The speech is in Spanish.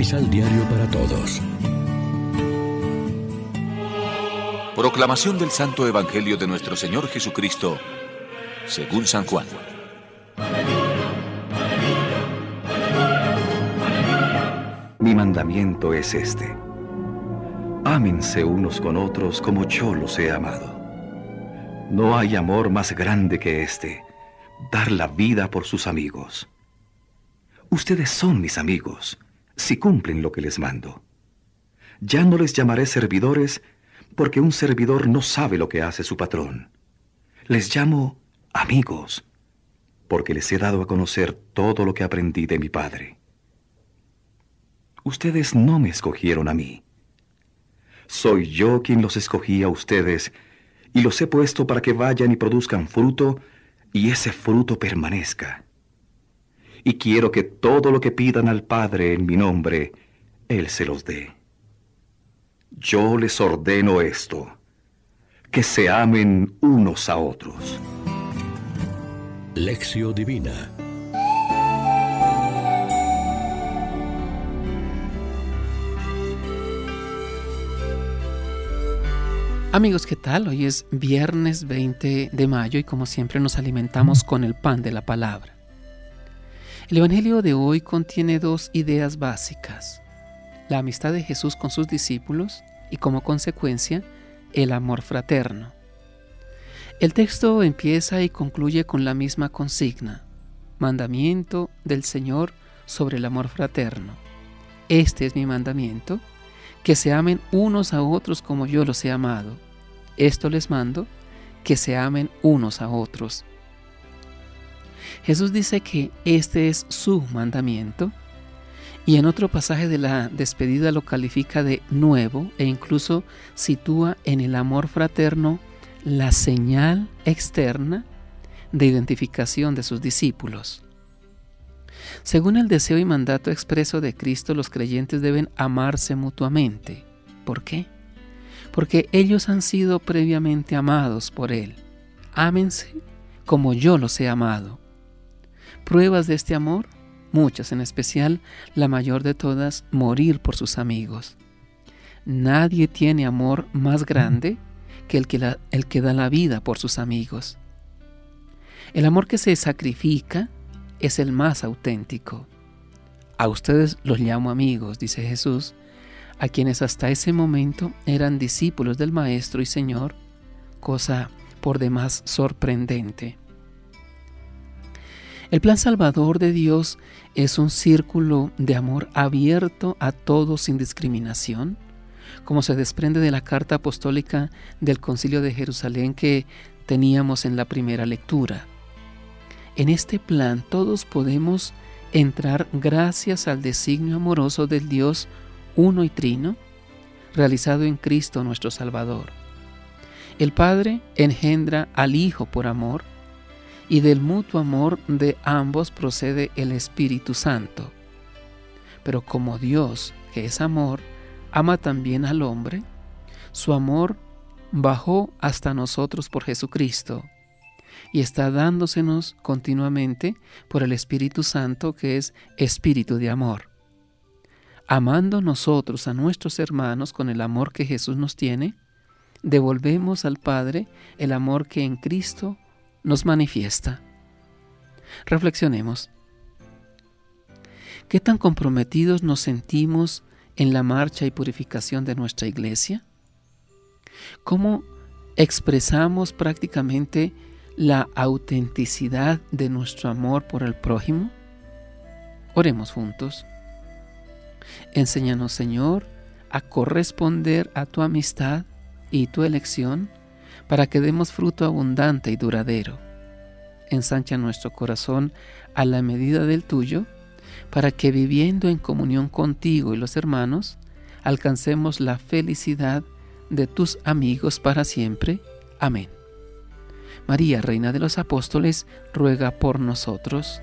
Misal Diario para Todos. Proclamación del Santo Evangelio de nuestro Señor Jesucristo, según San Juan. Mi mandamiento es este. Ámense unos con otros como yo los he amado. No hay amor más grande que este, dar la vida por sus amigos. Ustedes son mis amigos, si cumplen lo que les mando. Ya no les llamaré servidores, porque un servidor no sabe lo que hace su patrón. Les llamo amigos, porque les he dado a conocer todo lo que aprendí de mi Padre. Ustedes no me escogieron a mí. Soy yo quien los escogí a ustedes y los he puesto para que vayan y produzcan fruto y ese fruto permanezca. Y quiero que todo lo que pidan al Padre en mi nombre, Él se los dé. Yo les ordeno esto, que se amen unos a otros. Lección Divina Amigos, ¿qué tal? Hoy es viernes 20 de mayo y como siempre nos alimentamos con el pan de la palabra. El Evangelio de hoy contiene dos ideas básicas la amistad de Jesús con sus discípulos y como consecuencia el amor fraterno. El texto empieza y concluye con la misma consigna, mandamiento del Señor sobre el amor fraterno. Este es mi mandamiento, que se amen unos a otros como yo los he amado. Esto les mando, que se amen unos a otros. Jesús dice que este es su mandamiento y en otro pasaje de la despedida lo califica de nuevo e incluso sitúa en el amor fraterno la señal externa de identificación de sus discípulos. Según el deseo y mandato expreso de Cristo, los creyentes deben amarse mutuamente. ¿Por qué? Porque ellos han sido previamente amados por Él. Ámense como yo los he amado. Pruebas de este amor muchas, en especial la mayor de todas, morir por sus amigos. Nadie tiene amor más grande que el que, el que da la vida por sus amigos. El amor que se sacrifica es el más auténtico. A ustedes los llamo amigos, dice Jesús, a quienes hasta ese momento eran discípulos del Maestro y Señor, cosa por demás sorprendente. El plan salvador de Dios es un círculo de amor abierto a todos sin discriminación, como se desprende de la carta apostólica del Concilio de Jerusalén que teníamos en la primera lectura. En este plan todos podemos entrar gracias al designio amoroso del Dios uno y trino, realizado en Cristo nuestro Salvador. El Padre engendra al Hijo por amor, y del mutuo amor de ambos procede el Espíritu Santo. Pero como Dios, que es amor, ama también al hombre, su amor bajó hasta nosotros por Jesucristo y está dándosenos continuamente por el Espíritu Santo que es Espíritu de amor. Amando nosotros a nuestros hermanos con el amor que Jesús nos tiene, devolvemos al Padre el amor que en Cristo nos manifiesta. Reflexionemos. ¿Qué tan comprometidos nos sentimos en la marcha y purificación de nuestra iglesia? ¿Cómo expresamos prácticamente la autenticidad de nuestro amor por el prójimo? Oremos juntos. Enséñanos, Señor, a corresponder a tu amistad y tu elección para que demos fruto abundante y duradero. Ensancha nuestro corazón a la medida del tuyo, para que viviendo en comunión contigo y los hermanos, alcancemos la felicidad de tus amigos para siempre. Amén. María, Reina de los Apóstoles, ruega por nosotros.